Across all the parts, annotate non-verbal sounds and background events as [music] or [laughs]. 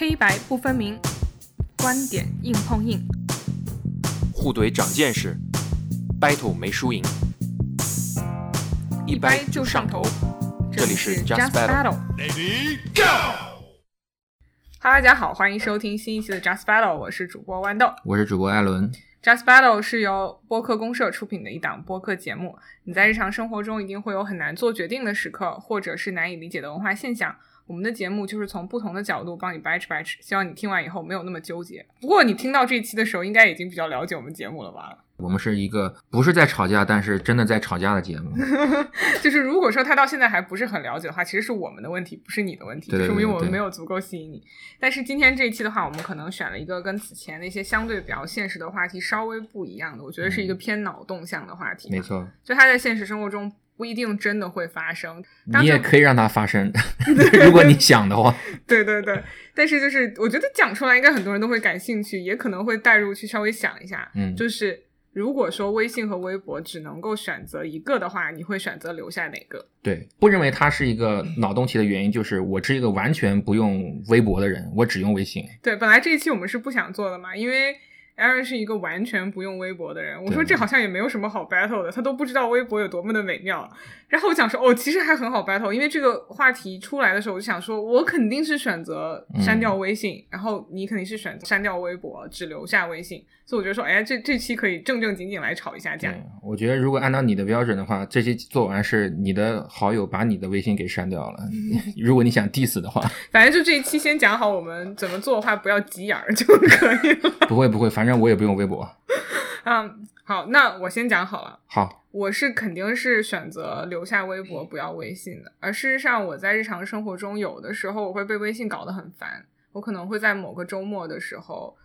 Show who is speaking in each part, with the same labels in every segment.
Speaker 1: 黑白不分明，观点硬碰硬，
Speaker 2: 互怼长见识，battle 没输赢，
Speaker 1: 一掰就上头。
Speaker 2: 这里是 Just Battle。
Speaker 1: Hello，大家好，欢迎收听新一期的 Just Battle，我是主播豌豆。
Speaker 2: 我是主播艾伦。
Speaker 1: Just Battle 是由播客公社出品的一档播客节目。你在日常生活中一定会有很难做决定的时刻，或者是难以理解的文化现象。我们的节目就是从不同的角度帮你掰扯掰扯，希望你听完以后没有那么纠结。不过你听到这一期的时候，应该已经比较了解我们节目了吧？
Speaker 2: 我们是一个不是在吵架，但是真的在吵架的节目。[laughs]
Speaker 1: 就是如果说他到现在还不是很了解的话，其实是我们的问题，不是你的问题，
Speaker 2: 对对对
Speaker 1: 说明我们没有足够吸引你。但是今天这一期的话，我们可能选了一个跟此前那些相对比较现实的话题稍微不一样的，我觉得是一个偏脑洞向的话题。
Speaker 2: 没，错，
Speaker 1: 就他在现实生活中不一定真的会发生。
Speaker 2: 你也可以让它发生 [laughs] [laughs] 如果你想的话。
Speaker 1: 对对对，但是就是我觉得讲出来，应该很多人都会感兴趣，也可能会带入去稍微想一下。
Speaker 2: 嗯
Speaker 1: 就是如果说微信和微博只能够选择一个的话，你会选择留下哪个？
Speaker 2: 对，不认为它是一个脑洞题的原因，就是我是一个完全不用微博的人，我只用微信。
Speaker 1: 对，本来这一期我们是不想做的嘛，因为 Aaron 是一个完全不用微博的人。我说这好像也没有什么好 battle 的，他都不知道微博有多么的美妙。然后我想说，哦，其实还很好 battle，因为这个话题出来的时候，我就想说，我肯定是选择删掉微信，然后你肯定是选择删掉微博，只留下微信。所以我觉得说，哎，这这期可以正正经经来吵一下架。
Speaker 2: 我觉得如果按照你的标准的话，这期做完是你的好友把你的微信给删掉了。[laughs] 如果你想 diss 的话，
Speaker 1: 反正就这一期先讲好我们怎么做的话，不要急眼儿就可以了。[laughs]
Speaker 2: 不会不会，反正我也不用微博。[laughs]
Speaker 1: 嗯，好，那我先讲好了。
Speaker 2: 好，
Speaker 1: 我是肯定是选择留下微博，不要微信的。而事实上，我在日常生活中有的时候我会被微信搞得很烦，我可能会在某个周末的时候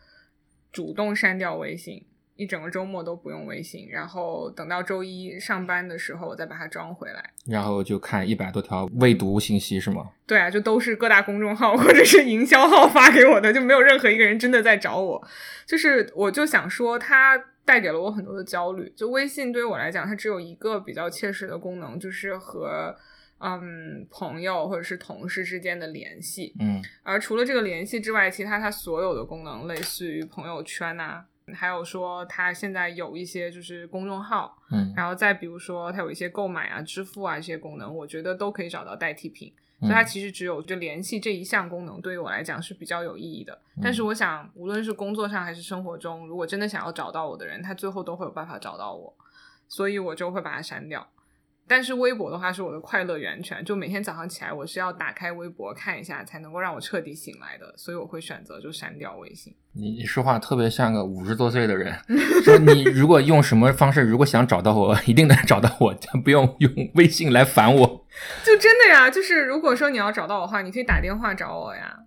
Speaker 1: 主动删掉微信，一整个周末都不用微信，然后等到周一上班的时候我再把它装回来。
Speaker 2: 然后就看一百多条未读信息是吗？
Speaker 1: 对啊，就都是各大公众号或者是营销号发给我的，就没有任何一个人真的在找我。就是我就想说，它带给了我很多的焦虑。就微信对于我来讲，它只有一个比较切实的功能，就是和嗯朋友或者是同事之间的联系。
Speaker 2: 嗯
Speaker 1: 而除了这个联系之外，其他它所有的功能，类似于朋友圈呐、还有说它现在有一些就是公众号，
Speaker 2: 嗯
Speaker 1: 然后再比如说它有一些购买啊、支付啊这些功能，我觉得都可以找到代替品。所以它其实只有就联系这一项功能，对于我来讲是比较有意义的。但是我想，无论是工作上还是生活中，如果真的想要找到我的人，他最后都会有办法找到我，所以我就会把它删掉。但是微博的话是我的快乐源泉，就每天早上起来我是要打开微博看一下，才能够让我彻底醒来的，所以我会选择就删掉微信。
Speaker 2: 你你说话特别像个五十多岁的人，说你如果用什么方式，如果想找到我，一定能找到我，不用用微信来烦我。
Speaker 1: 就真的呀，就是如果说你要找到我的话，你可以打电话找我呀，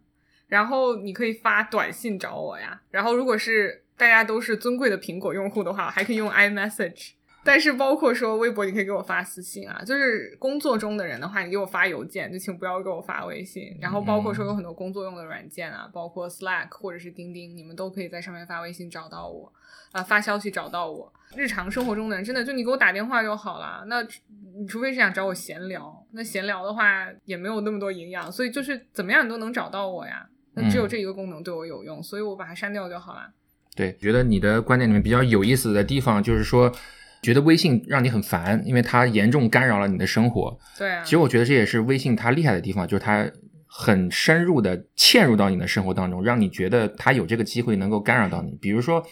Speaker 1: 然后你可以发短信找我呀，然后如果是大家都是尊贵的苹果用户的话，还可以用 iMessage。但是包括说微博，你可以给我发私信啊，就是工作中的人的话，你给我发邮件，就请不要给我发微信。然后包括说有很多工作用的软件啊，包括 Slack 或者是钉钉，你们都可以在上面发微信找到我，啊、发消息找到我。日常生活中的人，真的就你给我打电话就好了。那你除非是想找我闲聊，那闲聊的话也没有那么多营养，所以就是怎么样你都能找到我呀。那只有
Speaker 2: 嗯
Speaker 1: 这一个功能对我有用，所以我把它删掉就好了。
Speaker 2: 对，觉得你的观点里面比较有意思的地方，就是说，觉得微信让你很烦，因为它严重干扰了你的生活。
Speaker 1: 对啊，
Speaker 2: 其实我觉得这也是微信它厉害的地方，就是它很深入的嵌入到你的生活当中，让你觉得它有这个机会能够干扰到你。比如说，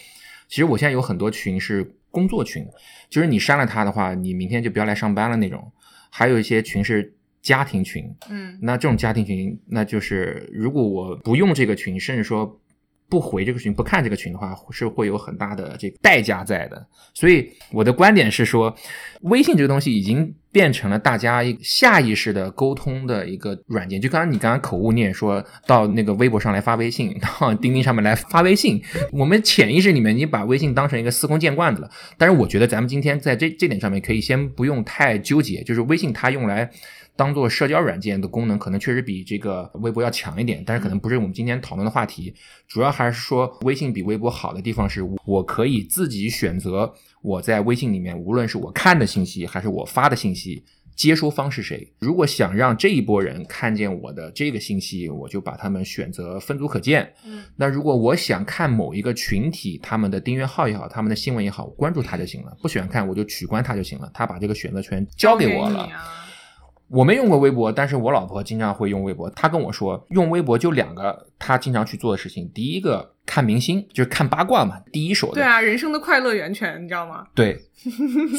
Speaker 2: 其实我现在有很多群是工作群，就是你删了它的话，你明天就不要来上班了那种。还有一些群是家庭群，
Speaker 1: 嗯
Speaker 2: 那这种家庭群，那就是如果我不用这个群，甚至说不回这个群、不看这个群的话，是会有很大的这个代价在的。所以我的观点是说，微信这个东西已经变成了大家下意识的沟通的一个软件。就刚刚你刚刚口误，念说到那个微博上来发微信，到钉钉上面来发微信，[laughs] 我们潜意识里面已经把微信当成一个司空见惯的了。但是我觉得咱们今天在这这点上面可以先不用太纠结，就是微信它用来当做社交软件的功能，可能确实比这个微博要强一点，但是可能不是我们今天讨论的话题。主要还是说微信比微博好的地方是，我可以自己选择我在微信里面，无论是我看的信息还是我发的信息，接收方是谁。如果想让这一波人看见我的这个信息，我就把他们选择分组可见。
Speaker 1: 嗯
Speaker 2: 那如果我想看某一个群体他们的订阅号也好，他们的新闻也好，我关注他就行了；不喜欢看我就取关他就行了。他把这个选择权交给我了。我没用过微博，但是我老婆经常会用微博。她跟我说，用微博就两个她经常去做的事情。第一个看明星，就是看八卦嘛，第一手的。
Speaker 1: 对啊，人生的快乐源泉，你知道吗？[laughs]
Speaker 2: 对，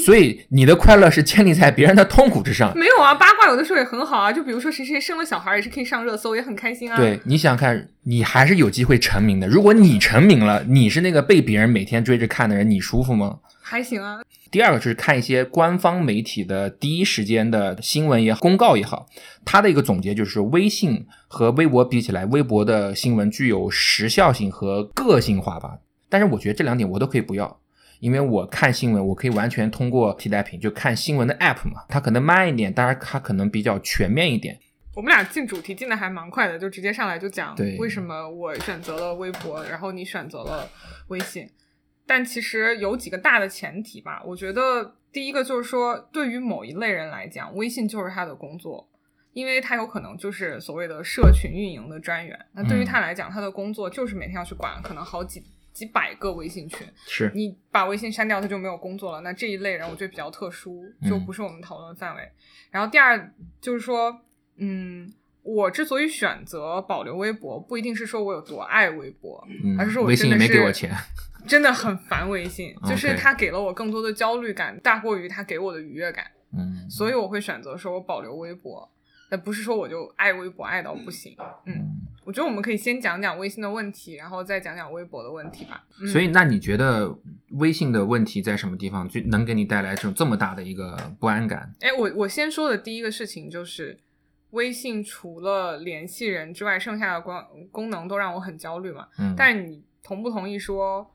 Speaker 2: 所以你的快乐是建立在别人的痛苦之上。
Speaker 1: 没有啊，八卦有的时候也很好啊，就比如说谁谁生了小孩，也是可以上热搜，也很开心啊。
Speaker 2: 对，你想想看，你还是有机会成名的。如果你成名了，你是那个被别人每天追着看的人，你舒服吗？
Speaker 1: 还行啊。
Speaker 2: 第二个就是看一些官方媒体的第一时间的新闻也好，公告也好，它的一个总结就是，微信和微博比起来，微博的新闻具有时效性和个性化吧。但是我觉得这两点我都可以不要，因为我看新闻，我可以完全通过替代品，就看新闻的 app 嘛，它可能慢一点，当然它可能比较全面一点。
Speaker 1: 我们俩进主题进的还蛮快的，就直接上来就讲为什么我选择了微博，然后你选择了微信。但其实有几个大的前提吧，我觉得第一个就是说，对于某一类人来讲，微信就是他的工作，因为他有可能就是所谓的社群运营的专员。那对于他来讲，他的工作就是每天要去管可能好几几百个微信群，
Speaker 2: 是，
Speaker 1: 你把微信删掉，他就没有工作了。那这一类人，我觉得比较特殊，就不是我们讨论范围。然后第二就是说，嗯，我之所以选择保留微博，不一定是说我有多爱微博，
Speaker 2: 嗯
Speaker 1: 而是说，我
Speaker 2: 微信没给我钱。
Speaker 1: 真的很烦微信，就是它给了我更多的焦虑感，大过于它给我的愉悦感，
Speaker 2: 嗯，
Speaker 1: 所以我会选择说我保留微博。那不是说我就爱微博爱到不行，嗯，我觉得我们可以先讲讲微信的问题，然后再讲讲微博的问题吧。嗯、
Speaker 2: 所以，那你觉得微信的问题在什么地方，就能给你带来这种这么大的一个不安感？
Speaker 1: 哎，我我先说的第一个事情就是，微信除了联系人之外，剩下的功功能都让我很焦虑嘛。
Speaker 2: 嗯，
Speaker 1: 但是你同不同意说，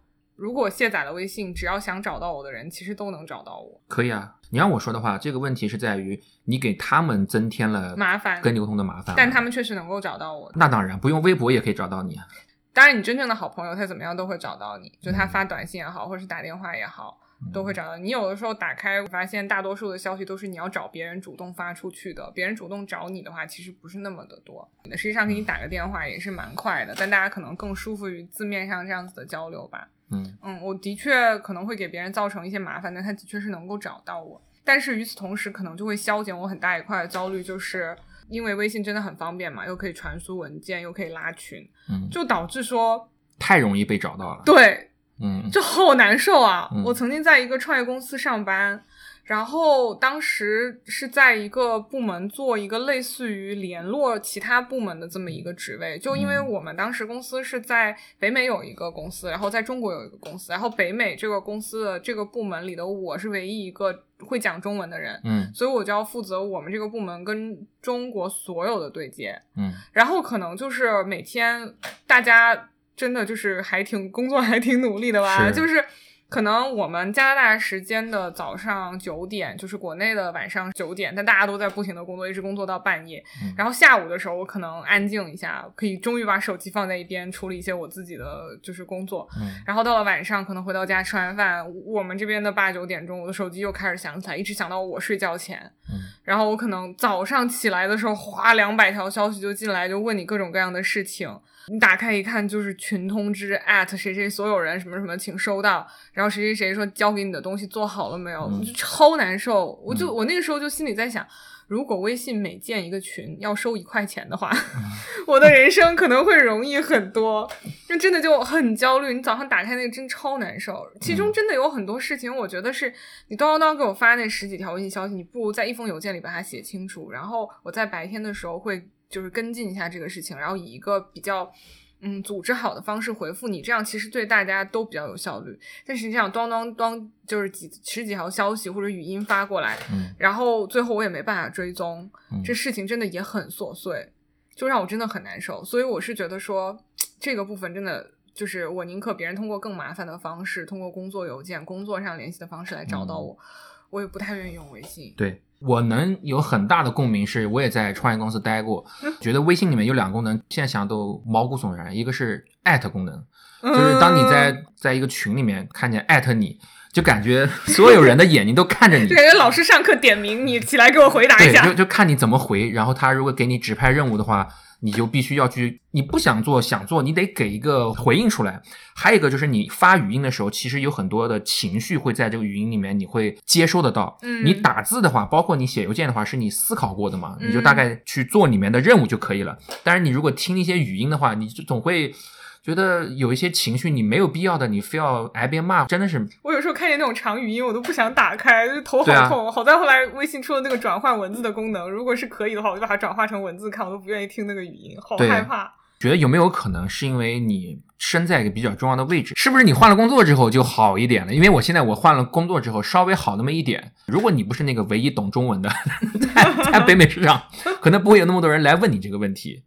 Speaker 1: 如果卸载了微信，只要想找到我的人，其实都能找到我？
Speaker 2: 可以啊。你让我说的话，这个问题是在于你给他们增添了
Speaker 1: 麻烦
Speaker 2: 跟流通的麻烦，
Speaker 1: 但他们确实能够找到我。
Speaker 2: 那当然不用微博也可以找到你啊。
Speaker 1: 当然，你真正的好朋友，他怎么样都会找到你，就
Speaker 2: 嗯
Speaker 1: 他发短信也好，或者是打电话也好，都会找到你。有的时候打开，发现大多数的消息都是你要找别人主动发出去的，别人主动找你的话，其实不是那么的多。实际上给你打个电话也是蛮快的，但大家可能更舒服于字面上这样子的交流吧。
Speaker 2: 嗯
Speaker 1: 嗯，我的确可能会给别人造成一些麻烦，但他的确是能够找到我。但是与此同时，可能就会消减我很大一块的焦虑，就是因为微信真的很方便嘛，又可以传输文件，又可以拉群，
Speaker 2: 嗯，
Speaker 1: 就导致说，
Speaker 2: 太容易被找到了。
Speaker 1: 对，
Speaker 2: 嗯，
Speaker 1: 就好难受啊！
Speaker 2: 嗯。
Speaker 1: 我曾经在一个创业公司上班，然后当时是在一个部门做一个类似于联络其他部门的这么一个职位，就因为
Speaker 2: 嗯。
Speaker 1: 我们当时公司是在北美有一个公司，然后在中国有一个公司，然后北美这个公司的这个部门里的我是唯一一个会讲中文的人，
Speaker 2: 嗯。
Speaker 1: 所以我就要负责我们这个部门跟中国所有的对接，
Speaker 2: 嗯。
Speaker 1: 然后可能就是每天大家真的就是还挺工作还挺努力的吧，
Speaker 2: 是
Speaker 1: 就是可能我们加拿大时间的早上九点，就是国内的晚上九点，但大家都在不停的工作，一直工作到半夜。
Speaker 2: 嗯
Speaker 1: 然后下午的时候，我可能安静一下，可以终于把手机放在一边，处理一些我自己的就是工作。
Speaker 2: 嗯
Speaker 1: 然后到了晚上，可能回到家吃完饭，我们这边的八九点钟，我的手机又开始响起来，一直响到我睡觉前。
Speaker 2: 嗯
Speaker 1: 然后我可能早上起来的时候，哗，两百条消息就进来，就问你各种各样的事情。你打开一看，就是群通知谁谁所有人什么什么，请收到。然后谁谁谁说交给你的东西做好了没有，
Speaker 2: 嗯
Speaker 1: 就超难受。我就
Speaker 2: 嗯
Speaker 1: 我那个时候就心里在想，如果微信每建一个群要收一块钱的话，
Speaker 2: 嗯 [laughs]
Speaker 1: 我的人生可能会容易很多。那真的就很焦虑，你早上打开那个真超难受。其中
Speaker 2: 嗯
Speaker 1: 真的有很多事情，我觉得是你叨叨叨给我发那十几条微信消息，你不如在一封邮件里把它写清楚，然后我在白天的时候会就是跟进一下这个事情，然后以一个比较。嗯，组织好的方式回复你，这样其实对大家都比较有效率。但实际上，咚咚咚，就是几十几条消息或者语音发过来，
Speaker 2: 嗯
Speaker 1: 然后最后我也没办法追踪，
Speaker 2: 嗯
Speaker 1: 这事情真的也很琐碎，就让我真的很难受。所以我是觉得说，这个部分真的就是我宁可别人通过更麻烦的方式，通过工作邮件、工作上联系的方式来找到我，我也不太愿意用微信。
Speaker 2: 对我能有很大的共鸣，是我也在创业公司待过，觉得微信里面有两个功能，现在想都毛骨悚然。一个是艾特功能，就是当你在在一个群里面看见艾特你，就感觉所有人的眼睛都看着你
Speaker 1: 就，感觉老师上课点名你起来给我回答一，下
Speaker 2: 就。就看你怎么回。然后他如果给你指派任务的话，你就必须要去，你不想做想做，你得给一个回应出来。还有一个就是你发语音的时候，其实有很多的情绪会在这个语音里面，你会接收得到。
Speaker 1: 嗯
Speaker 2: 你打字的话，包括你写邮件的话，是你思考过的嘛？
Speaker 1: 嗯
Speaker 2: 你就大概去做里面的任务就可以了。但是你如果听一些语音的话，你就总会。觉得有一些情绪你没有必要的，你非要挨边骂，真的是
Speaker 1: 我有时候看见那种长语音，我都不想打开，就头好痛。好在后来微信出了那个转换文字的功能，如果是可以的话，我就把它转化成文字看，我都不愿意听那个语音，好害怕。
Speaker 2: 觉得有没有可能是因为你身在一个比较重要的位置？是不是你换了工作之后就好一点了？因为我现在我换了工作之后稍微好那么一点。如果你不是那个唯一懂中文的，[laughs] 在在北美市场，可能不会有那么多人来问你这个问题。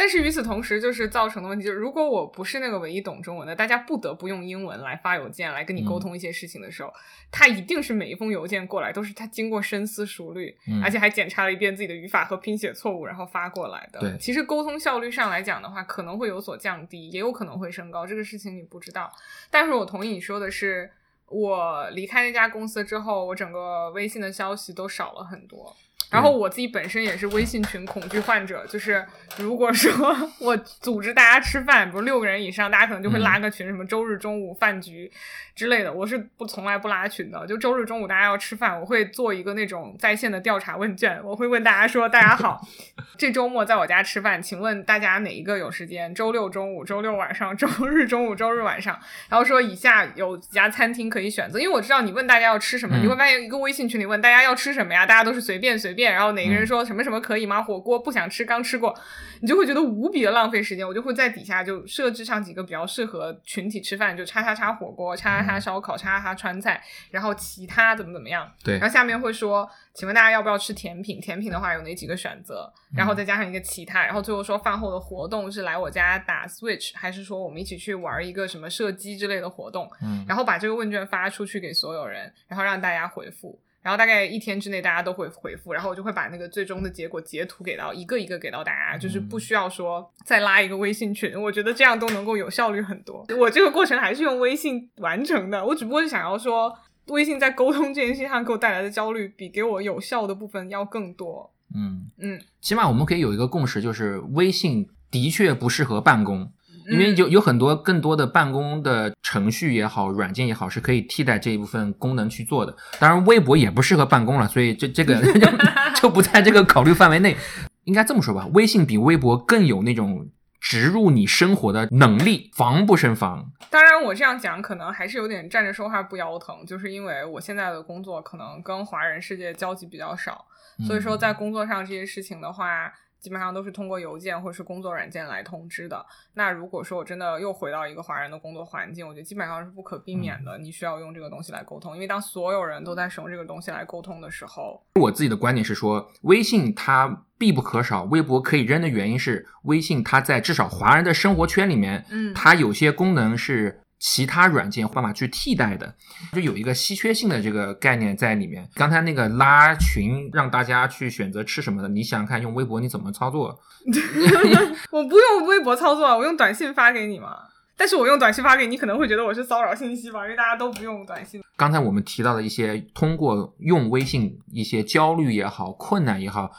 Speaker 1: 但是与此同时，就是造成的问题就是，如果我不是那个唯一懂中文的，大家不得不用英文来发邮件来跟你沟
Speaker 2: 嗯
Speaker 1: 通一些事情的时候，他一定是每一封邮件过来都是他经过深思熟虑，
Speaker 2: 嗯
Speaker 1: 而且还检查了一遍自己的语法和拼写错误，然后发过来的。
Speaker 2: 对
Speaker 1: 其实沟通效率上来讲的话，可能会有所降低，也有可能会升高，这个事情你不知道。但是我同意你说的是，我离开那家公司之后，我整个微信的消息都少了很多。然后我自己本身也是微信群恐惧患者，就是如果说 [laughs] 我组织大家吃饭，比如六个人以上，大家可能就会拉个群，什么周日中午饭局之类的。我是不从来不拉群的，就周日中午大家要吃饭，我会做一个那种在线的调查问卷，我会问大家说：“大家好，[laughs] 这周末在我家吃饭，请问大家哪一个有时间？周六中午、周六晚上、周日中午、周日晚上。”然后说以下有几家餐厅可以选择，因为我知道你问大家要吃什么，
Speaker 2: 嗯
Speaker 1: 你会发现一个微信群里问大家要吃什么呀，大家都是随便随便，然后哪个人说什么什么可以吗？火锅不想吃，刚吃过，你就会觉得无比的浪费时间。我就会在底下就设置上几个比较适合群体吃饭，就叉叉叉火锅、叉叉叉烧烤、叉叉叉川菜，然后其他怎么怎么样。
Speaker 2: 对
Speaker 1: 然后下面会说，请问大家要不要吃甜品？甜品的话有哪几个选择？然后再加上一个其他，然后最后说饭后的活动是来我家打 Switch，还是说我们一起去玩一个什么射击之类的活动？
Speaker 2: 嗯，
Speaker 1: 然后把这个问卷发出去给所有人，然后让大家回复。然后大概一天之内大家都会回复，然后我就会把那个最终的结果截图给到一个一个给到大家，就是不需要说再拉一个微信群，我觉得这样都能够有效率很多。我这个过程还是用微信完成的，我只不过是想要说，微信在沟通这件事情上给我带来的焦虑，比给我有效的部分要更多。
Speaker 2: 嗯，
Speaker 1: 嗯，
Speaker 2: 起码我们可以有一个共识，就是微信的确不适合办公。因为
Speaker 1: 嗯
Speaker 2: 有有很多更多的办公的程序也好，软件也好，是可以替代这一部分功能去做的。当然，微博也不适合办公了，所以这这个 [laughs] 就就不在这个考虑范围内。应该这么说吧，微信比微博更有那种植入你生活的能力，防不胜防。
Speaker 1: 当然，我这样讲可能还是有点站着说话不腰疼，就是因为我现在的工作可能跟华人世界交集比较少，所以说在工作上这些事情的话，基本上都是通过邮件或是工作软件来通知的。那如果说我真的又回到一个华人的工作环境，我觉得基本上是不可避免的，你需要用这个东西来沟通，因为当所有人都在使用这个东西来沟通的时候，
Speaker 2: 我自己的观点是说，微信它必不可少，微博可以扔的原因是，微信它在至少华人的生活圈里面，
Speaker 1: 嗯。
Speaker 2: 它有些功能是其他软件办法去替代的，就有一个稀缺性的这个概念在里面。刚才那个拉群让大家去选择吃什么的，你想想看，用微博你怎么操作？[laughs]
Speaker 1: 我不用微博操作啊，我用短信发给你嘛。但是我用短信发给你，可能会觉得我是骚扰信息吧，因为大家都不用短信。
Speaker 2: 刚才我们提到的一些通过用微信一些焦虑也好、困难也好，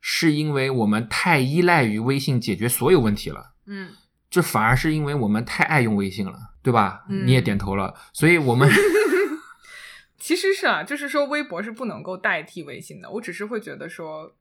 Speaker 2: 是因为我们太依赖于微信解决所有问题了。
Speaker 1: 嗯，
Speaker 2: 这反而是因为我们太爱用微信了，对吧？
Speaker 1: 嗯
Speaker 2: 你也点头了，所以我们 [laughs]
Speaker 1: 其实是啊，就是说微博是不能够代替微信的，我只是会觉得说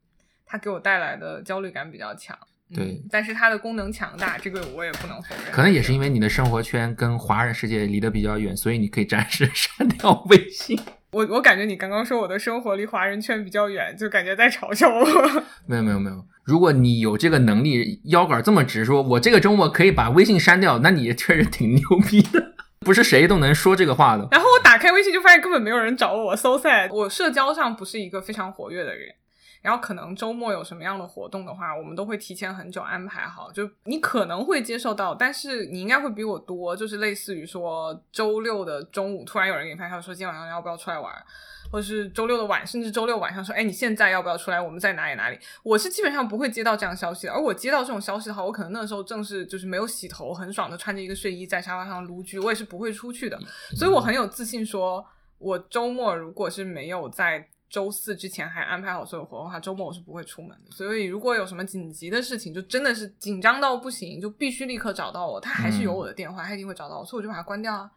Speaker 1: 它给我带来的焦虑感比较强。嗯
Speaker 2: 对
Speaker 1: 但是它的功能强大，这个我也不能否认。
Speaker 2: 可能也是因为你的生活圈跟华人世界离得比较远，所以你可以暂时 [laughs] 删掉微信。
Speaker 1: 我我感觉你刚刚说我的生活离华人圈比较远，就感觉在嘲笑我。[laughs]
Speaker 2: 没有没有没有，如果你有这个能力，腰杆这么直，说我这个周末可以把微信删掉，那你确实挺牛逼的。不是谁都能说这个话的。
Speaker 1: 然后我打开微信就发现根本没有人找我，so sad。我社交上不是一个非常活跃的人，然后可能周末有什么样的活动的话，我们都会提前很久安排好。就你可能会接受到，但是你应该会比我多，就是类似于说周六的中午突然有人给你发消息说今天晚上要不要出来玩，或者是周六的晚，甚至周六晚上说，哎，你现在要不要出来？我们在哪里哪里？我是基本上不会接到这样消息的。而我接到这种消息的话，我可能那时候正是就是没有洗头，很爽的穿着一个睡衣在沙发上撸剧，我也是不会出去的。所以我很有自信说，我周末如果是没有在周四之前还安排好所有活动的话，周末我是不会出门的。所以如果有什么紧急的事情，就真的是紧张到不行，就必须立刻找到我。他还是有我的电话，他一定会找到我，所以我就把它关掉啊。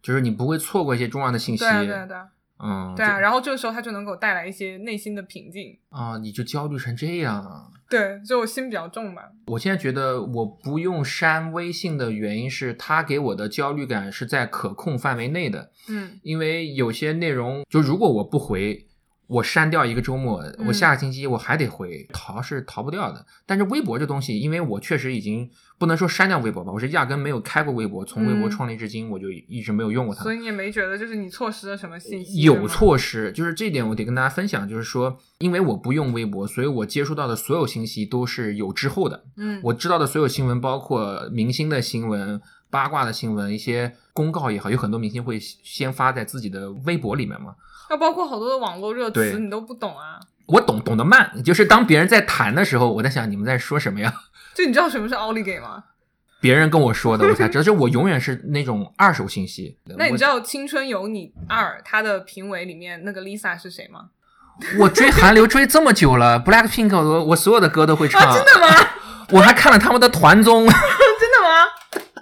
Speaker 2: 就是你不会错过一些重要的信息。
Speaker 1: 对啊，对啊，对啊。
Speaker 2: 嗯，
Speaker 1: 对啊，然后这个时候他就能给我带来一些内心的平静
Speaker 2: 啊，你就焦虑成这样啊？
Speaker 1: 对，就我心比较重嘛。
Speaker 2: 我现在觉得我不用删微信的原因是，他给我的焦虑感是在可控范围内的。
Speaker 1: 嗯，
Speaker 2: 因为有些内容，就如果我不回。我删掉一个周末，我下个星期我还得回，逃是逃不掉的。但是微博这东西，因为我确实已经不能说删掉微博吧，我是压根没有开过微博，从微博创立至今，我就一直没有用过它。
Speaker 1: 所以你也没觉得就是你错失了什么信息？
Speaker 2: 有错失，就是这点我得跟大家分享，就是说，因为我不用微博，所以我接触到的所有信息都是有滞后的。
Speaker 1: 嗯，
Speaker 2: 我知道的所有新闻，包括明星的新闻、八卦的新闻、一些公告也好，有很多明星会先发在自己的微博里面嘛。
Speaker 1: 那包括好多的网络热词，你都不懂啊？
Speaker 2: 我懂，懂得慢。就是当别人在谈的时候，我在想你们在说什么呀？[laughs]
Speaker 1: 就你知道什么是奥利给吗？
Speaker 2: 别人跟我说的，我才知道。就我永远是那种二手信息。
Speaker 1: 那你知道《青春有你二》它的评委里面那个 Lisa 是谁吗？
Speaker 2: 我追韩流追这么久了，Black Pink，我我所有的歌都会唱。
Speaker 1: 真的吗？[laughs]
Speaker 2: 我还看了他们的团综。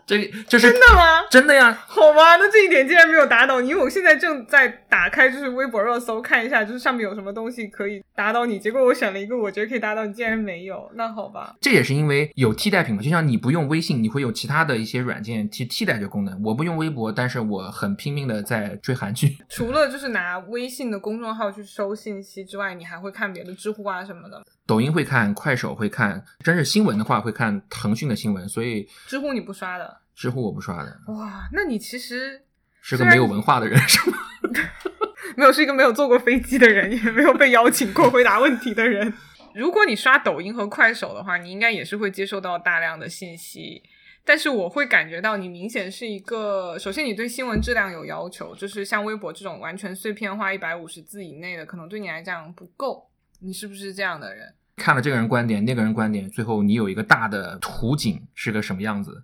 Speaker 2: 这这是
Speaker 1: 真的吗？
Speaker 2: 真的呀。
Speaker 1: 好吧，那这一点竟然没有打倒你，因为我现在正在打开就是微博热搜看一下，就是上面有什么东西可以打倒你。结果我选了一个我觉得可以打倒你，竟然没有。那好吧，
Speaker 2: 这也是因为有替代品嘛。就像你不用微信，你会有其他的一些软件去替代这功能。我不用微博，但是我很拼命的在追韩剧。[laughs]
Speaker 1: 除了就是拿微信的公众号去收信息之外，你还会看别的知乎啊什么的。
Speaker 2: 抖音会看，快手会看，真是新闻的话会看腾讯的新闻。所以
Speaker 1: 知乎你不刷的。
Speaker 2: 知乎我不刷的。
Speaker 1: 哇，那你其实
Speaker 2: 是个没有文化的人是吗？[laughs]
Speaker 1: 没有，是一个没有坐过飞机的人，[laughs] 也没有被邀请过回答问题的人。[laughs] 如果你刷抖音和快手的话，你应该也是会接收到大量的信息。但是我会感觉到你明显是一个，首先你对新闻质量有要求，就是像微博这种完全碎片化一百五十字以内的，可能对你来讲不够。你是不是这样的人？
Speaker 2: 看了这个人观点，那个人观点，最后你有一个大的图景是个什么样子？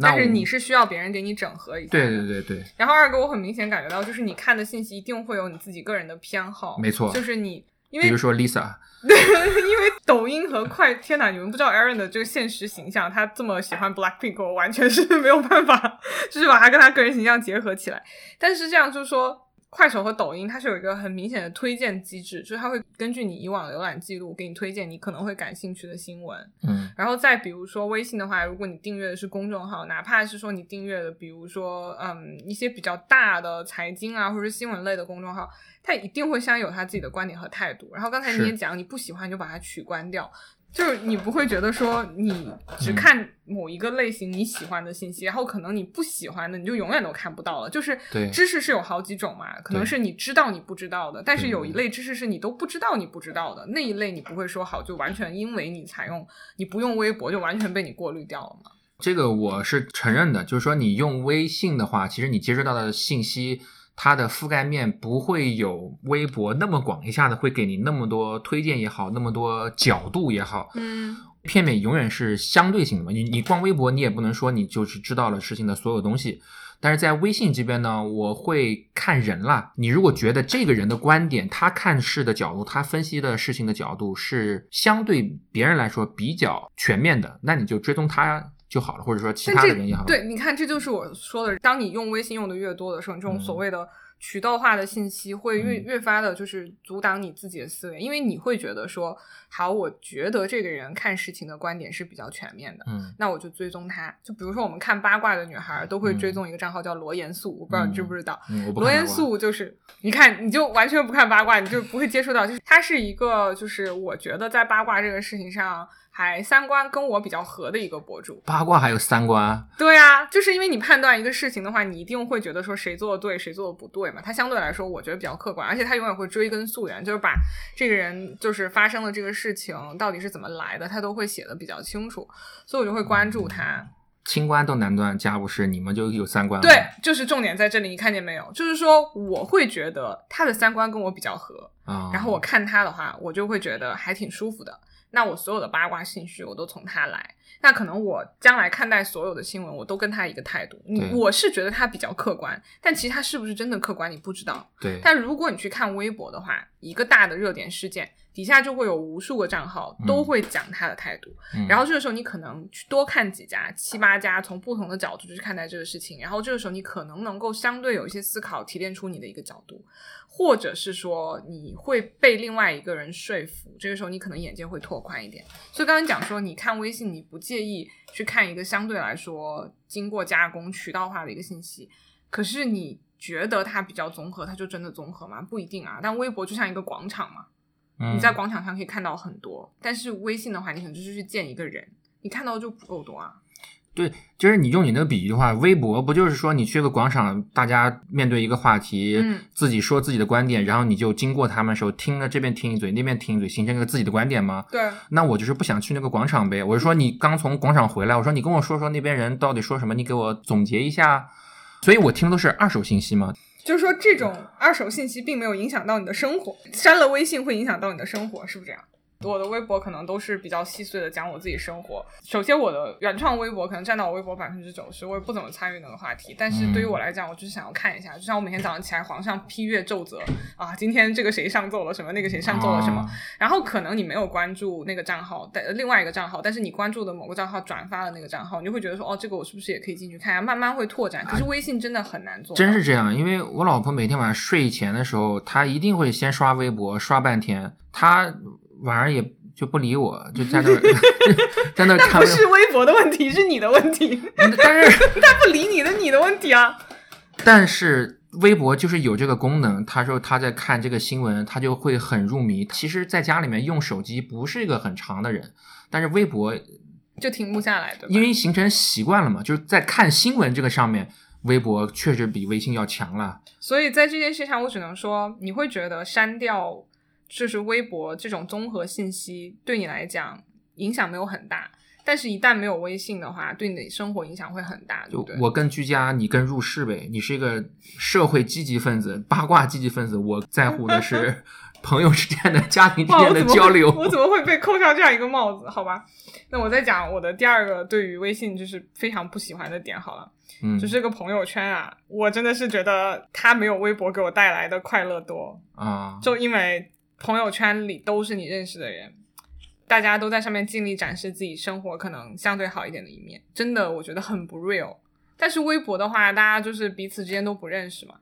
Speaker 1: 但是你是需要别人给你整合一下，
Speaker 2: 对对对对。
Speaker 1: 然后二哥，我很明显感觉到，就是你看的信息一定会有你自己个人的偏好，
Speaker 2: 没错。
Speaker 1: 就是你，因为
Speaker 2: 比如说 Lisa，[laughs]
Speaker 1: 对，因为抖音和快，天哪，你们不知道 Aaron 的这个现实形象，他这么喜欢 Blackpink，我完全是 [laughs] 没有办法，就是把他跟他个人形象结合起来。但是这样就是说。快手和抖音它是有一个很明显的推荐机制，就是它会根据你以往浏览记录给你推荐你可能会感兴趣的新闻。
Speaker 2: 嗯，
Speaker 1: 然后再比如说微信的话，如果你订阅的是公众号，哪怕是说你订阅的，比如说嗯一些比较大的财经啊或者新闻类的公众号，它一定会先有它自己的观点和态度。然后刚才你也讲，你不喜欢就把它取关掉。就是你不会觉得说你只看某一个类型你喜欢的信息，然后可能你不喜欢的你就永远都看不到了。就是知识是有好几种嘛，可能是你知道你不知道的，但是有一类知识是你都不知道你不知道的那一类，你不会说好就完全因为你采用你不用微博就完全被你过滤掉了吗？
Speaker 2: 这个我是承认的，就是说你用微信的话，其实你接收到的信息。它的覆盖面不会有微博那么广，一下子会给你那么多推荐也好，那么多角度也好，
Speaker 1: 嗯，
Speaker 2: 片面永远是相对性的嘛。你你逛微博，你也不能说你就是知道了事情的所有东西。但是在微信这边呢，我会看人啦。你如果觉得这个人的观点，他看事的角度，他分析的事情的角度是相对别人来说比较全面的，那你就追踪他。就好了，或者说其他的人也好。
Speaker 1: 对，你看，这就是我说的，当你用微信用的越多的时候，这种所谓的渠道化的信息会越越发的，就是阻挡你自己的思维，因为你会觉得说，好，我觉得这个人看事情的观点是比较全面的，
Speaker 2: 嗯，
Speaker 1: 那我就追踪他。就比如说，我们看八卦的女孩都会追踪一个账号叫罗严素，我不知道你知不知道。罗严素就是，你看，你就完全不看八卦，你就不会接触到，就是他是一个，就是我觉得在八卦这个事情上。还三观跟我比较合的一个博主。
Speaker 2: 八卦还有三观，
Speaker 1: 对啊，就是因为你判断一个事情的话，你一定会觉得说谁做的对，谁做的不对嘛。他相对来说，我觉得比较客观，而且他永远会追根溯源，就是把这个人就是发生的这个事情到底是怎么来的，他都会写的比较清楚，所以我就会关注他。
Speaker 2: 清官都难断家务事，你们就有三观。
Speaker 1: 对，就是重点在这里，你看见没有？就是说，我会觉得他的三观跟我比较合，
Speaker 2: 啊，
Speaker 1: 然后我看他的话，我就会觉得还挺舒服的。那我所有的八卦信息我都从他来，那可能我将来看待所有的新闻，我都跟他一个态度。你我是觉得他比较客观，但其实他是不是真的客观，你不知道。
Speaker 2: 对，
Speaker 1: 但如果你去看微博的话，一个大的热点事件底下就会有无数个账号都会讲他的态度，
Speaker 2: 嗯
Speaker 1: 然后这个时候你可能去多看几家、七八家，从不同的角度去看待这个事情，然后这个时候你可能能够相对有一些思考，提炼出你的一个角度，或者是说你会被另外一个人说服，这个时候你可能眼界会拓宽一点。所以刚刚讲说，你看微信，你不介意去看一个相对来说经过加工、渠道化的一个信息，可是你觉得它比较综合，它就真的综合吗？不一定啊。但微博就像一个广场嘛，
Speaker 2: 嗯
Speaker 1: 你在广场上可以看到很多，但是微信的话，你可能就是去见一个人，你看到就不够多啊。
Speaker 2: 对，就是你用你那个比喻的话，微博不就是说你去个广场，大家面对一个话题，
Speaker 1: 嗯
Speaker 2: 自己说自己的观点，然后你就经过他们的时候，听了这边听一嘴，那边听一嘴，形成一个自己的观点吗？
Speaker 1: 对，
Speaker 2: 那我就是不想去那个广场呗。我是说你刚从广场回来，我说你跟我说说那边人到底说什么，你给我总结一下。所以我听的都是二手信息嘛。
Speaker 1: 就是说这种二手信息并没有影响到你的生活，删了微信会影响到你的生活，是不是这样？我的微博可能都是比较细碎的讲我自己生活。首先，我的原创微博可能占到我微博百分之九十，我也不怎么参与那个话题。但是对于我来讲，我就是想要看一下，就像我每天早上起来，皇上批阅奏折啊，今天这个谁上奏了什么，那个谁上奏了什么。
Speaker 2: 哦
Speaker 1: 然后可能你没有关注那个账号，但另外一个账号，但是你关注的某个账号转发了那个账号，你就会觉得说，哦，这个我是不是也可以进去看一下？慢慢会拓展。可是微信真的很难做到，
Speaker 2: 真是这样，因为我老婆每天晚上睡前的时候，她一定会先刷微博，刷半天，她晚上也就不理我，就在那儿 [laughs] 在那儿
Speaker 1: 那
Speaker 2: 看微。
Speaker 1: 不是微博的问题，是你的问题。
Speaker 2: 但是 [laughs]
Speaker 1: 他不理你的，你的问题啊。
Speaker 2: 但是微博就是有这个功能，他说他在看这个新闻，他就会很入迷。其实，在家里面用手机不是一个很长的人，但是微博
Speaker 1: 就停不下来，的？
Speaker 2: 因为形成习惯了嘛，就是在看新闻这个上面，微博确实比微信要强了。
Speaker 1: 所以在这件事上，我只能说，你会觉得删掉就是微博这种综合信息对你来讲影响没有很大，但是一旦没有微信的话，对你的生活影响会很大，对
Speaker 2: 就？我更居家，你更入世呗。你是一个社会积极分子、八卦积极分子，我在乎的是 [laughs] 朋友之间的、家庭之，间的交流。
Speaker 1: 会我怎么会被扣上这样一个帽子？好吧，那我再讲我的第二个对于微信就是非常不喜欢的点好了。
Speaker 2: 嗯，
Speaker 1: 就是这个朋友圈啊，我真的是觉得它没有微博给我带来的快乐多。
Speaker 2: 啊，
Speaker 1: 就因为朋友圈里都是你认识的人，大家都在上面尽力展示自己生活可能相对好一点的一面，真的我觉得很不 real。但是微博的话，大家就是彼此之间都不认识嘛，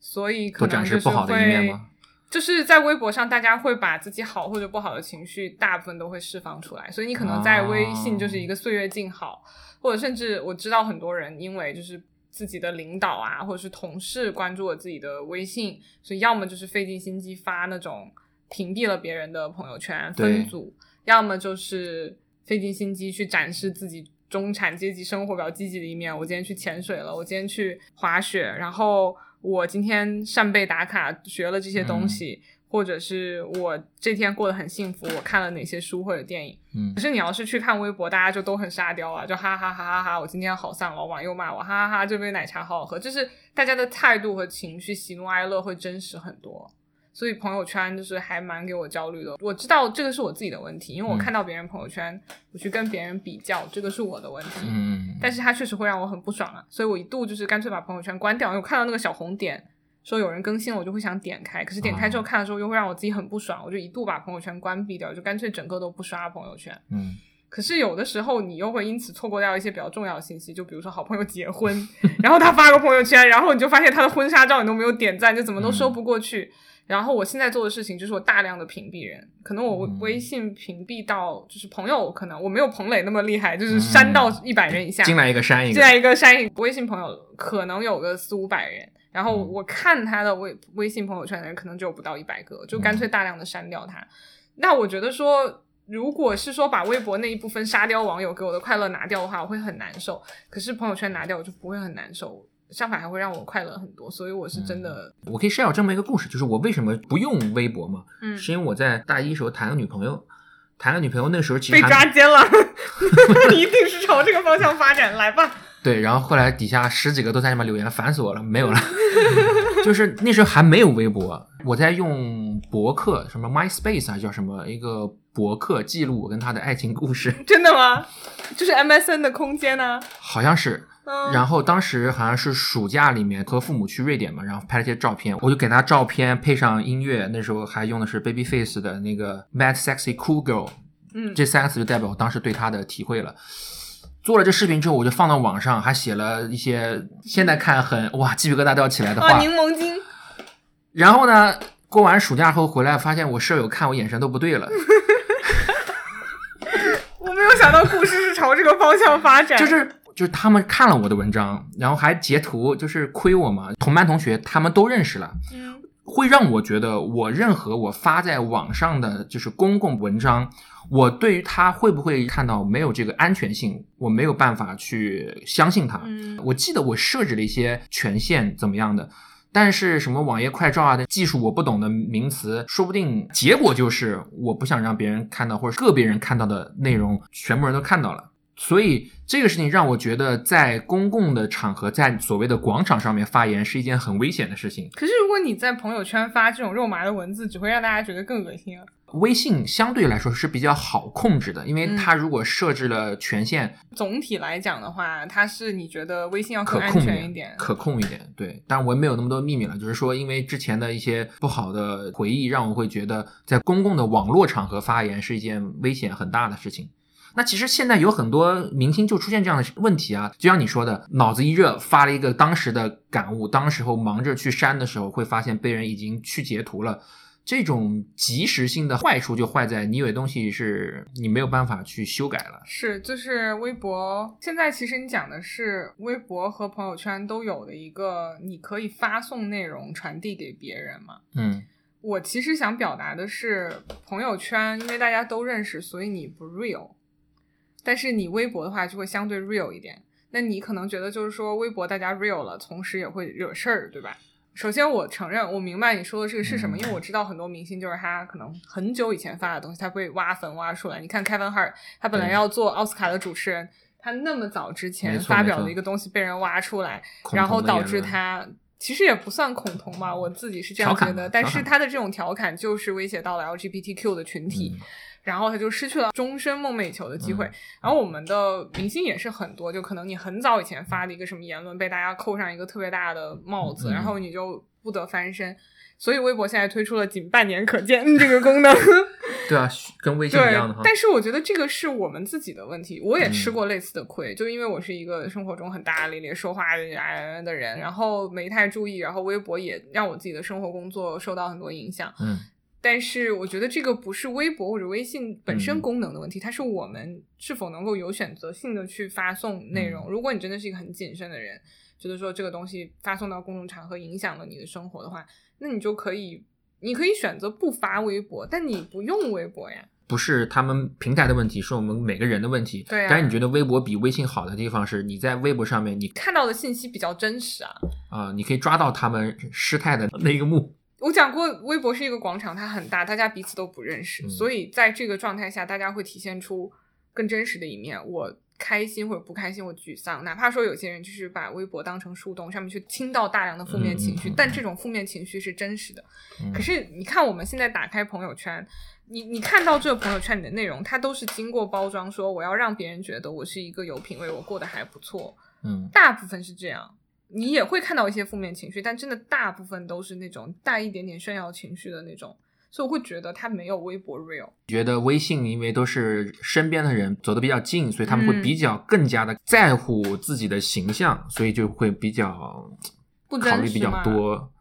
Speaker 1: 所以可能就是
Speaker 2: 示不好的一面
Speaker 1: 会
Speaker 2: 吗？
Speaker 1: 就是在微博上，大家会把自己好或者不好的情绪大部分都会释放出来，所以你可能在微信就是一个岁月静好，或者甚至我知道很多人因为就是自己的领导啊或者是同事关注了自己的微信，所以要么就是费尽心机发那种屏蔽了别人的朋友圈分组，要么就是费尽心机去展示自己中产阶级生活比较积极的一面。我今天去潜水了，我今天去滑雪，然后我今天扇贝打卡学了这些东西，或者是我这天过得很幸福，我看了哪些书或者电影。
Speaker 2: 嗯
Speaker 1: 可是你要是去看微博，大家就都很沙雕啊，就哈哈哈哈哈，我今天好丧，老板又骂我，哈哈哈，这杯奶茶好好喝，就是大家的态度和情绪、喜怒哀乐会真实很多。所以朋友圈就是还蛮给我焦虑的。我知道这个是我自己的问题，因为我
Speaker 2: 嗯
Speaker 1: 看到别人朋友圈，我去跟别人比较，这个是我的问题。
Speaker 2: 嗯，
Speaker 1: 但是它确实会让我很不爽啊，所以我一度就是干脆把朋友圈关掉，因为我看到那个小红点说有人更新了，我就会想点开，可是点开之后看的时候又会让我自己很不爽，我就一度把朋友圈关闭掉，就干脆整个都不刷朋友圈。
Speaker 2: 嗯
Speaker 1: 可是有的时候你又会因此错过掉一些比较重要的信息，就比如说好朋友结婚，[laughs] 然后他发个朋友圈，然后你就发现他的婚纱照你都没有点赞，就怎么都说不过去。然后我现在做的事情就是我大量的屏蔽人，可能我微信屏蔽到就是朋友，可能我没有彭磊那么厉害，就是删到一百人以下，
Speaker 2: 进来一个删一个，
Speaker 1: 进来一个删一个微信朋友可能有个四五百人，然后
Speaker 2: 嗯
Speaker 1: 我看他的微微信朋友圈的人可能只有不到一百个，就干脆大量的删掉他。那我觉得说如果是说把微博那一部分沙雕网友给我的快乐拿掉的话，我会很难受。可是朋友圈拿掉，我就不会很难受，相反还会让我快乐很多。所以我是真的，
Speaker 2: 我可以 share 这么一个故事，就是我为什么不用微博嘛？
Speaker 1: 嗯，
Speaker 2: 是因为我在大一时候谈个女朋友，谈个女朋友那时候其实
Speaker 1: 被抓奸了，[laughs] 你一定是朝这个方向发展，来吧。
Speaker 2: 对，然后后来底下十几个都在那边留言，烦死我了，没有了。[laughs] 就是那时候还没有微博，我在用博客，什么 MySpace 啊，叫什么一个博客记录我跟他的爱情故事，
Speaker 1: 真的吗？就是 MSN 的空间呢、
Speaker 2: 好像是。
Speaker 1: 嗯，
Speaker 2: 然后当时好像是暑假里面和父母去瑞典嘛，然后拍了些照片，我就给他照片配上音乐，那时候还用的是 Babyface 的那个 Mad Sexy Cool Girl，
Speaker 1: 嗯，
Speaker 2: 这三个词就代表我当时对他的体会了。做了这视频之后，我就放到网上，还写了一些现在看很哇鸡皮疙瘩都要起来的
Speaker 1: 啊，
Speaker 2: 话。
Speaker 1: 柠檬精，
Speaker 2: 然后呢，过完暑假后回来，发现我舍友看我眼神都不对了，[laughs]
Speaker 1: 我没有想到故事是朝这个方向发展，
Speaker 2: 就是就是他们看了我的文章，然后还截图，就是亏我嘛。同班同学他们都认识了，
Speaker 1: 嗯
Speaker 2: 会让我觉得我任何我发在网上的就是公共文章，我对于他会不会看到没有这个安全性，我没有办法去相信他。
Speaker 1: 嗯
Speaker 2: 我记得我设置了一些权限怎么样的，但是什么网页快照啊的技术我不懂的名词，说不定结果就是我不想让别人看到或者个别人看到的内容，全部人都看到了。所以这个事情让我觉得，在公共的场合，在所谓的广场上面发言是一件很危险的事情。
Speaker 1: 可是如果你在朋友圈发这种肉麻的文字，只会让大家觉得更恶心啊。
Speaker 2: 微信相对来说是比较好控制的，因为
Speaker 1: 嗯
Speaker 2: 它如果设置了权限，
Speaker 1: 总体来讲的话，它是你觉得微信要更安
Speaker 2: 可控
Speaker 1: 全一点。
Speaker 2: 可控一点。对，但我也没有那么多秘密了，就是说，因为之前的一些不好的回忆，让我会觉得在公共的网络场合发言是一件危险很大的事情。那其实现在有很多明星就出现这样的问题啊，就像你说的，脑子一热发了一个当时的感悟，当时候忙着去删的时候，会发现被人已经去截图了。这种及时性的坏处就坏在你有些东西是你没有办法去修改了。
Speaker 1: 是，就是微博。现在其实你讲的是微博和朋友圈都有的一个，你可以发送内容传递给别人嘛。
Speaker 2: 嗯
Speaker 1: 我其实想表达的是，朋友圈因为大家都认识，所以你不 real。但是你微博的话就会相对 real 一点。那你可能觉得就是说微博大家 real 了，同时也会惹事儿，对吧？首先我承认，我明白你说的这个是什么，
Speaker 2: 嗯
Speaker 1: 因为我知道很多明星就是他可能很久以前发的东西，他会挖坟挖出来。你看 Kevin Hart，他本来要做奥斯卡的主持人，他那么早之前发表的一个东西被人挖出来，然后导致他其实也不算恐同吧，我自己是这样觉得。但是他的这种调侃就是威胁到了 LGBTQ 的群体，
Speaker 2: 嗯
Speaker 1: 然后他就失去了终身梦寐以求的机会。
Speaker 2: 嗯
Speaker 1: 然后我们的明星也是很多，就可能你很早以前发的一个什么言论被大家扣上一个特别大的帽子，
Speaker 2: 嗯
Speaker 1: 然后你就不得翻身。所以微博现在推出了仅半年可见这个功能。[laughs]
Speaker 2: 对啊，跟微信一样的哈。，
Speaker 1: 但是我觉得这个是我们自己的问题。我也吃
Speaker 2: 嗯
Speaker 1: 过类似的亏，就因为我是一个生活中很大大咧咧说话的的人，然后没太注意，然后微博也让我自己的生活工作受到很多影响。
Speaker 2: 嗯
Speaker 1: 但是我觉得这个不是微博或者微信本身
Speaker 2: 嗯
Speaker 1: 功能的问题，它是我们是否能够有选择性的去发送内容。
Speaker 2: 嗯
Speaker 1: 如果你真的是一个很谨慎的人，觉得说这个东西发送到公众场合影响了你的生活的话，那你就可以，你可以选择不发微博，但你不用微博呀。
Speaker 2: 不是他们平台的问题，是我们每个人的问题。
Speaker 1: 对啊
Speaker 2: 但是你觉得微博比微信好的地方是，你在微博上面你，
Speaker 1: 看到的信息比较真实啊。
Speaker 2: 啊、你可以抓到他们失态的那个幕。
Speaker 1: 我讲过，微博是一个广场，它很大，大家彼此都不认识，
Speaker 2: 嗯
Speaker 1: 所以在这个状态下，大家会体现出更真实的一面。我开心或者不开心，我沮丧，哪怕说有些人就是把微博当成树洞，上面去倾倒大量的负面情绪，但这种负面情绪是真实的。
Speaker 2: 嗯
Speaker 1: 可是你看，我们现在打开朋友圈，你你看到这个朋友圈里的内容，它都是经过包装，说我要让别人觉得我是一个有品位，我过得还不错。
Speaker 2: 嗯
Speaker 1: 大部分是这样，你也会看到一些负面情绪，但真的大部分都是那种带一点点炫耀情绪的那种，所以我会觉得它没有微博 real。
Speaker 2: 觉得微信因为都是身边的人走得比较近，所以他们会
Speaker 1: 嗯
Speaker 2: 比较更加的在乎自己的形象，所以就会比较考虑比较多。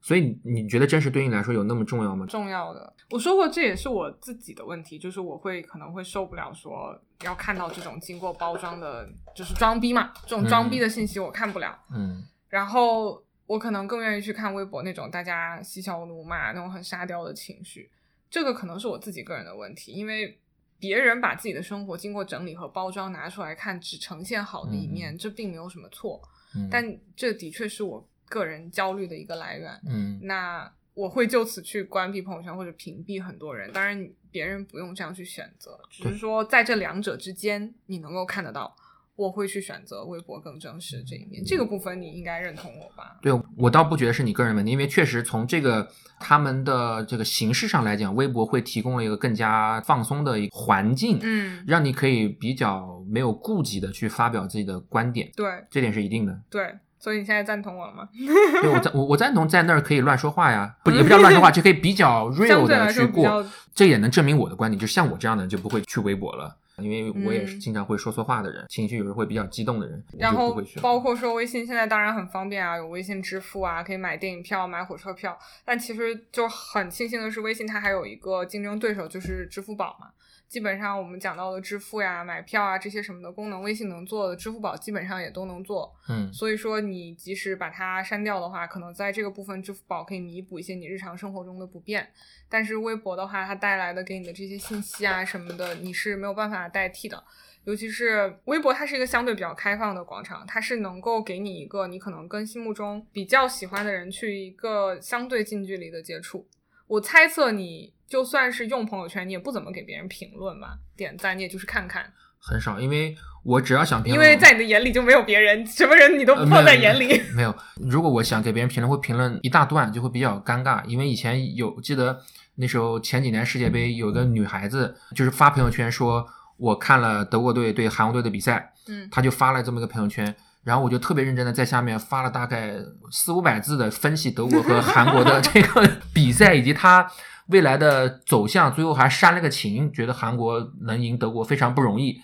Speaker 2: 所以你觉得真实对你来说有那么重要吗？
Speaker 1: 重要的，我说过这也是我自己的问题，就是我会可能会受不了说要看到这种经过包装的，就是装逼嘛，这种装逼的信息我看不了。
Speaker 2: 嗯
Speaker 1: 然后我可能更愿意去看微博那种大家嬉笑怒骂那种很沙雕的情绪，这个可能是我自己个人的问题，因为别人把自己的生活经过整理和包装拿出来看，只呈现好的一面，这并没有什么错。
Speaker 2: 嗯
Speaker 1: 但这的确是我个人焦虑的一个来源。
Speaker 2: 嗯
Speaker 1: 那我会就此去关闭朋友圈或者屏蔽很多人。当然，别人不用这样去选择，只是说在这两者之间，你能够看得到。我会去选择微博更真实这一面，这个部分你应该认同我吧？
Speaker 2: 对我倒不觉得是你个人问题，因为确实从这个他们的这个形式上来讲，微博会提供了一个更加放松的一个环境，
Speaker 1: 嗯，
Speaker 2: 让你可以比较没有顾忌的去发表自己的观点，
Speaker 1: 对
Speaker 2: 这点是一定的。
Speaker 1: 对，所以你现在赞同我了吗？[laughs]
Speaker 2: 对我赞我我赞同在那儿可以乱说话呀，不 [laughs] 也不叫乱说话，就可以比较 [laughs] real 的去过，这也能证明我的观点。就像我这样的人就不会去微博了。因为我也是
Speaker 1: 嗯
Speaker 2: 经常会说错话的人，情绪有时候会比较激动的人，
Speaker 1: 然后。包括说微信现在当然很方便啊，有微信支付啊，可以买电影票、买火车票。但其实就很庆幸的是，微信它还有一个竞争对手，就是支付宝嘛。基本上我们讲到的支付呀、买票啊这些什么的功能，微信能做的，支付宝基本上也都能做。
Speaker 2: 嗯
Speaker 1: 所以说，你即使把它删掉的话，可能在这个部分，支付宝可以弥补一些你日常生活中的不便。但是微博的话，它带来的给你的这些信息啊什么的，你是没有办法代替的。尤其是微博，它是一个相对比较开放的广场，它是能够给你一个你可能跟心目中比较喜欢的人去一个相对近距离的接触。我猜测你就算是用朋友圈，你也不怎么给别人评论吧，点赞，你也就是看看，
Speaker 2: 很少，因为我只要想评
Speaker 1: 因
Speaker 2: 论，
Speaker 1: 为在你的眼里就没有别人，什么人你都不放在眼里。
Speaker 2: 没有，如果我想给别人评论，会评论一大段，就会比较尴尬。因为以前有记得那时候前几年世界杯有个女孩子，就是发朋友圈说我看了德国队对韩国队的比赛，
Speaker 1: 嗯
Speaker 2: 她就发了这么一个朋友圈。然后我就特别认真的在下面发了大概四五百字的分析德国和韩国的这个 [laughs] 比赛以及他未来的走向，最后还煽了个情，觉得韩国能赢德国非常不容易。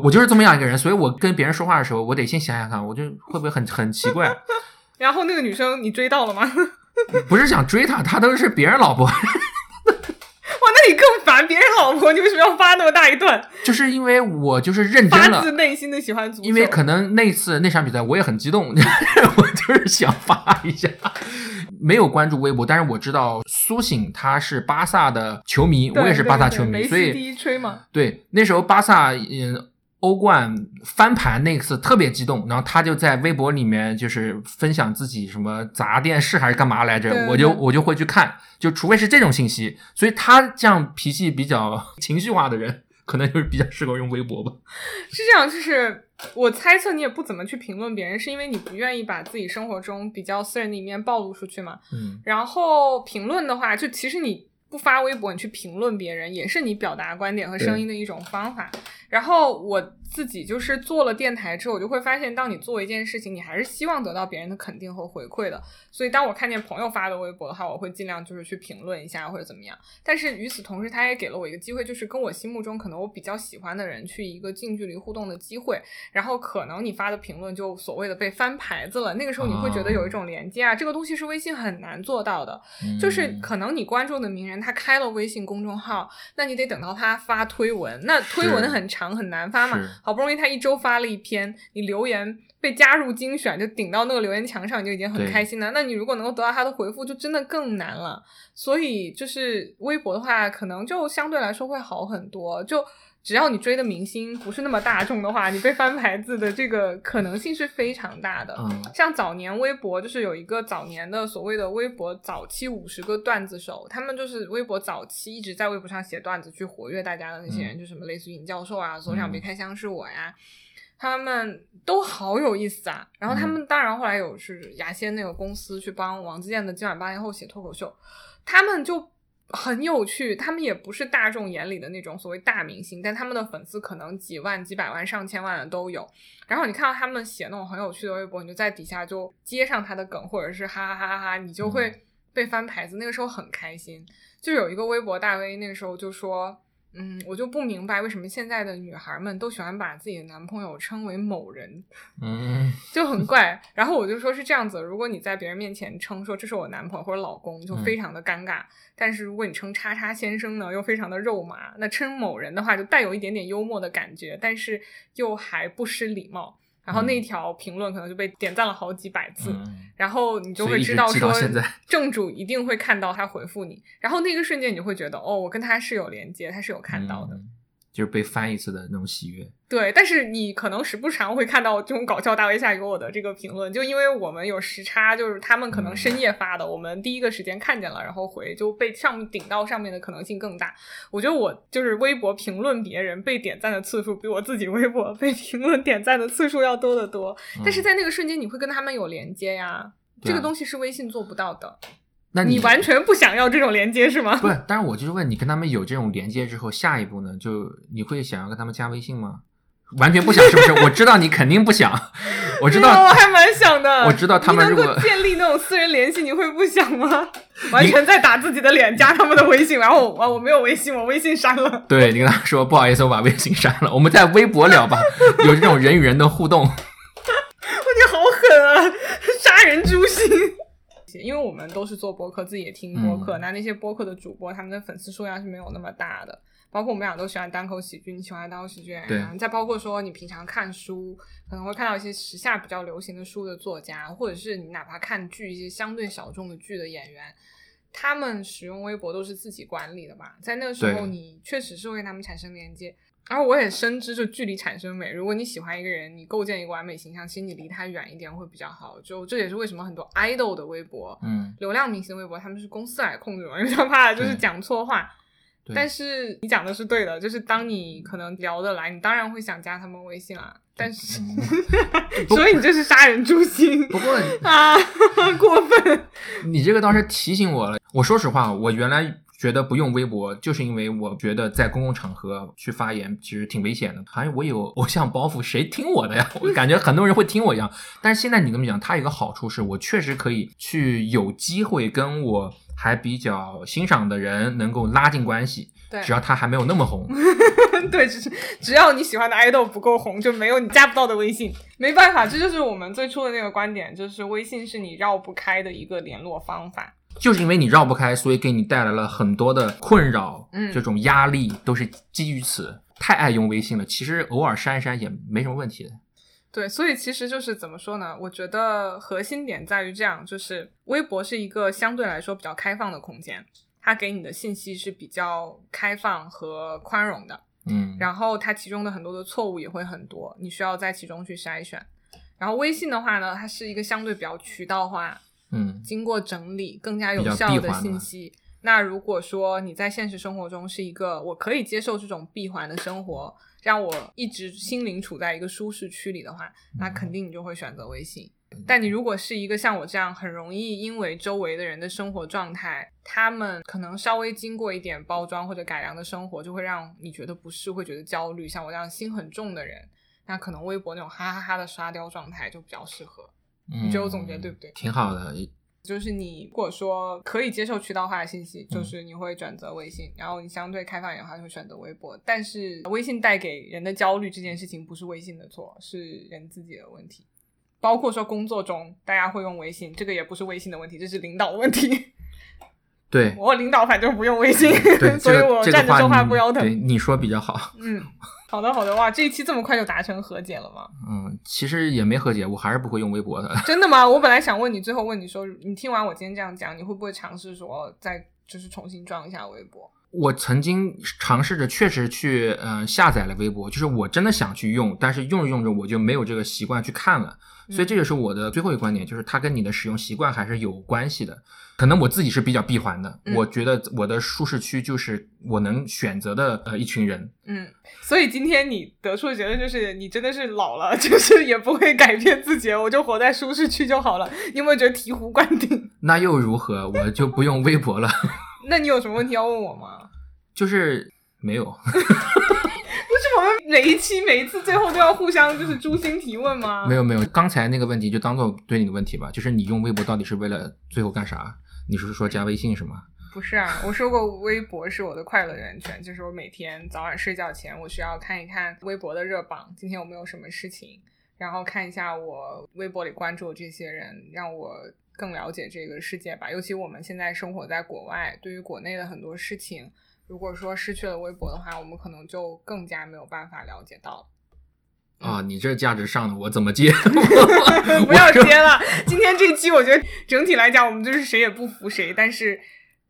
Speaker 2: 我就是这么样一个人，所以我跟别人说话的时候，我得先想想看，我就会不会很很奇怪。
Speaker 1: 然后那个女生你追到了吗？[laughs]
Speaker 2: 不是想追她，她都是别人老婆，
Speaker 1: 那你更烦别人老婆，你为什么要发那么大一段？
Speaker 2: 就是因为我就是认真
Speaker 1: 发自
Speaker 2: 了，
Speaker 1: 内心的喜欢足球。
Speaker 2: 因为可能那次那场比赛我也很激动，[laughs] 我就是想发一下。没有关注微博，但是我知道苏醒他是巴萨的球迷，我也是巴萨球迷，
Speaker 1: 对对梅
Speaker 2: 所以
Speaker 1: 第一吹嘛。
Speaker 2: 对那时候巴萨嗯。欧冠翻盘那次特别激动，然后他就在微博里面就是分享自己什么砸电视还是干嘛来着，我就我就会去看，就除非是这种信息，所以他这样脾气比较情绪化的人，可能就是比较适合用微博吧。
Speaker 1: 是这样，就是我猜测你也不怎么去评论别人，是因为你不愿意把自己生活中比较私人的一面暴露出去嘛。
Speaker 2: 嗯
Speaker 1: 然后评论的话，就其实你不发微博，你去评论别人，也是你表达观点和声音的一种方法。然后我自己就是做了电台之后，我就会发现，当你做一件事情，你还是希望得到别人的肯定和回馈的。所以，当我看见朋友发的微博的话，我会尽量就是去评论一下或者怎么样。但是与此同时，他也给了我一个机会，就是跟我心目中可能我比较喜欢的人去一个近距离互动的机会。然后可能你发的评论就所谓的被翻牌子了，那个时候你会觉得有一种连接啊，这个东西是微信很难做到的。就是
Speaker 2: 嗯
Speaker 1: 可能你关注的名人他开了微信公众号，那你得等到他发推文，那推文很长很难发嘛，好不容易他一周发了一篇，你留言被加入精选就顶到那个留言墙上，你就已经很开心了。那你如果能够得到他的回复，就真的更难了。所以就是微博的话，可能就相对来说会好很多，就。只要你追的明星不是那么大众的话，你被翻牌子的这个可能性是非常大的。
Speaker 2: 嗯
Speaker 1: 像早年微博就是有一个早年的所谓的微博早期五十个段子手，他们就是微博早期一直在微博上写段子去活跃大家的那些人，就什么类似于尹教授啊，左想别开枪是我呀，他们都好有意思啊。然后他们当然后来有是牙仙那个公司去帮王自健的今晚八零后写脱口秀，他们就。很有趣，他们也不是大众眼里的那种所谓大明星，但他们的粉丝可能几万、几百万、上千万的都有。然后你看到他们写那种很有趣的微博，你就在底下就接上他的梗，或者是哈哈哈哈哈，你就会被翻牌子。那个时候很开心。就有一个微博大 V 那个时候就说，嗯，我就不明白为什么现在的女孩们都喜欢把自己的男朋友称为某人，
Speaker 2: 嗯 [laughs]
Speaker 1: 就很怪。然后我就说是这样子，如果你在别人面前称说这是我男朋友或者老公，就非常的尴尬。但是如果你称叉叉先生呢，又非常的肉麻。那称某人的话，就带有一点点幽默的感觉，但是又还不失礼貌。然后那条评论可能就被点赞了好几百次，
Speaker 2: 嗯
Speaker 1: 然后你就会知道说 [laughs] 正主一定会看到他回复你，然后那个瞬间你就会觉得哦，我跟他是有连接，他是有看到的。
Speaker 2: 嗯就是被翻一次的那种喜悦。
Speaker 1: 对，但是你可能时不常会看到这种搞笑大 V 下给我的这个评论，就因为我们有时差，就是他们可能深夜发的，我们第一个时间看见了，然后回就被上顶到上面的可能性更大。我觉得我就是微博评论别人被点赞的次数，比我自己微博被评论点赞的次数要多得多。但是在那个瞬间，你会跟他们有连接呀，这个东西是微信做不到的。
Speaker 2: 那
Speaker 1: 你完全不想要这种连接是吗？
Speaker 2: 不是，但是我就是问你，跟他们有这种连接之后，下一步呢？就你会想要跟他们加微信吗？完全不想是不是？[laughs] 我知道你肯定不想，[laughs] 我知道，
Speaker 1: 我还蛮想的。
Speaker 2: 我知道他们如果
Speaker 1: 建立那种私人联系，你会不想吗？完全在打自己的脸，加他们的微信，然后我我没有微信，我微信删了。
Speaker 2: 对你跟他说不好意思，我把微信删了，我们在微博聊吧，[laughs] 有这种人与人的互动。
Speaker 1: 你好狠啊，杀人诛心！因为我们都是做播客，自己也听播客，那那些播客的主播，他们的粉丝数量是没有那么大的。包括我们俩都喜欢单口喜剧，你喜欢单口喜剧演员。再包括说你平常看书，可能会看到一些时下比较流行的书的作家，或者是你哪怕看剧一些相对小众的剧的演员，他们使用微博都是自己管理的吧？在那个时候，你确实是会跟他们产生连接。而我也深知，就距离产生美。如果你喜欢一个人，你构建一个完美形象，其实你离他远一点会比较好。就这也是为什么很多 idol 的微博，
Speaker 2: 嗯，
Speaker 1: 流量明星微博，他们是公司来控制嘛，因为他怕就是讲错话。但是你讲的是对的，就是当你可能聊得来，你当然会想加他们微信啦。但是，[laughs] 所以你这是杀人诛心。
Speaker 2: 不过
Speaker 1: 啊，[laughs] 过分！
Speaker 2: 你这个倒是提醒我了。我说实话，我原来觉得不用微博，就是因为我觉得在公共场合去发言其实挺危险的，好像我有偶像包袱，谁听我的呀？我感觉很多人会听我一样。但是现在你这么讲，它有个好处是我确实可以去有机会跟我。还比较欣赏的人能够拉近关系，
Speaker 1: 对，
Speaker 2: 只要他还没有那么红，[laughs]
Speaker 1: 对，只是只要你喜欢的爱豆不够红，就没有你加不到的微信。没办法，这就是我们最初的那个观点，就是微信是你绕不开的一个联络方法。
Speaker 2: 就是因为你绕不开，所以给你带来了很多的困扰，嗯，这种压力都是基于此。太爱用微信了，其实偶尔删一删也没什么问题的。
Speaker 1: 对，所以其实就是怎么说呢？我觉得核心点在于这样，就是微博是一个相对来说比较开放的空间，它给你的信息是比较开放和宽容的，
Speaker 2: 嗯，
Speaker 1: 然后它其中的很多的错误也会很多，你需要在其中去筛选。然后微信的话呢，它是一个相对比较渠道化，
Speaker 2: 嗯，
Speaker 1: 经过整理更加有效的信息。那如果说你在现实生活中是一个我可以接受这种闭环的生活。让我一直心灵处在一个舒适区里的话，那肯定你就会选择微信。但你如果是一个像我这样很容易因为周围的人的生活状态，他们可能稍微经过一点包装或者改良的生活，就会让你觉得不适，会觉得焦虑。像我这样心很重的人，那可能微博那种哈哈哈的沙雕状态就比较适合。你觉得我总结对不对？
Speaker 2: 挺好的。
Speaker 1: 就是你如果说可以接受渠道化的信息，就是你会选择微信，然后你相对开放一点的话，就会选择微博。但是微信带给人的焦虑这件事情，不是微信的错，是人自己的问题。包括说工作中大家会用微信，这个也不是微信的问题，这是领导的问题。
Speaker 2: 对
Speaker 1: 我领导反正不用微信，[laughs] 所以我站着说话不腰疼。
Speaker 2: 你说比较好。
Speaker 1: 嗯。好的，好的，哇，这一期这么快就达成和解了吗？
Speaker 2: 嗯，其实也没和解，我还是不会用微博的。[laughs] [laughs]
Speaker 1: 真的吗？我本来想问你，最后问你说，你听完我今天这样讲，你会不会尝试说再就是重新装一下微博？
Speaker 2: 我曾经尝试着，确实去嗯下载了微博，就是我真的想去用，但是用着用着我就没有这个习惯去看了。所以这就是我的最后一个观点，就是它跟你的使用习惯还是有关系的。可能我自己是比较闭环的，我觉得我的舒适区就是我能选择的呃一群人。
Speaker 1: 嗯，所以今天你得出的结论就是，你真的是老了，[laughs] 就是也不会改变自己，我就活在舒适区就好了。你有没有觉得醍醐灌顶？[laughs]
Speaker 2: 那又如何？我就不用微博了。[laughs]
Speaker 1: 那你有什么问题要问我吗？
Speaker 2: 就是没有。
Speaker 1: 每一期每一次最后都要互相就是诛心提问吗？
Speaker 2: 没有没有，刚才那个问题就当做对你的问题吧。就是你用微博到底是为了最后干啥？你是说加微信是吗？
Speaker 1: 不是啊，我说过微博是我的快乐源泉，就是我每天早晚睡觉前我需要看一看微博的热榜，今天有没有什么事情，然后看一下我微博里关注这些人，让我更了解这个世界吧。尤其我们现在生活在国外，对于国内的很多事情。如果说失去了微博的话，我们可能就更加没有办法了解到
Speaker 2: 啊，你这价值上的，我怎么接？[laughs]
Speaker 1: 不要接了。今天这期，我觉得整体来讲，我们就是谁也不服谁。但是，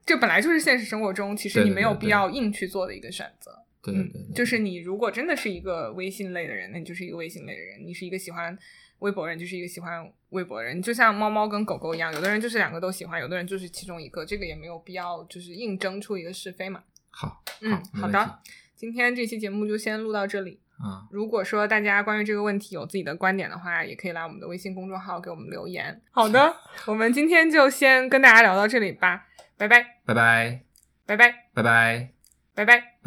Speaker 1: 这本来就是现实生活中，其实你没有必要硬去做的一个选择。嗯
Speaker 2: 对对对，
Speaker 1: 就是你如果真的是一个微信类的人，那你就是一个微信类的人；你是一个喜欢微博人，就是一个喜欢微博人。就像猫猫跟狗狗一样，有的人就是两个都喜欢，有的人就是其中一个，这个也没有必要就是硬争出一个是非嘛。
Speaker 2: 好，
Speaker 1: 嗯，好的，今天这期节目就先录到这里。
Speaker 2: 啊，
Speaker 1: 如果说大家关于这个问题有自己的观点的话，也可以来我们的微信公众号给我们留言。[laughs] 好的，我们今天就先跟大家聊到这里吧，拜拜，
Speaker 2: 拜拜，
Speaker 1: 拜拜，
Speaker 2: 拜拜。
Speaker 1: 拜拜。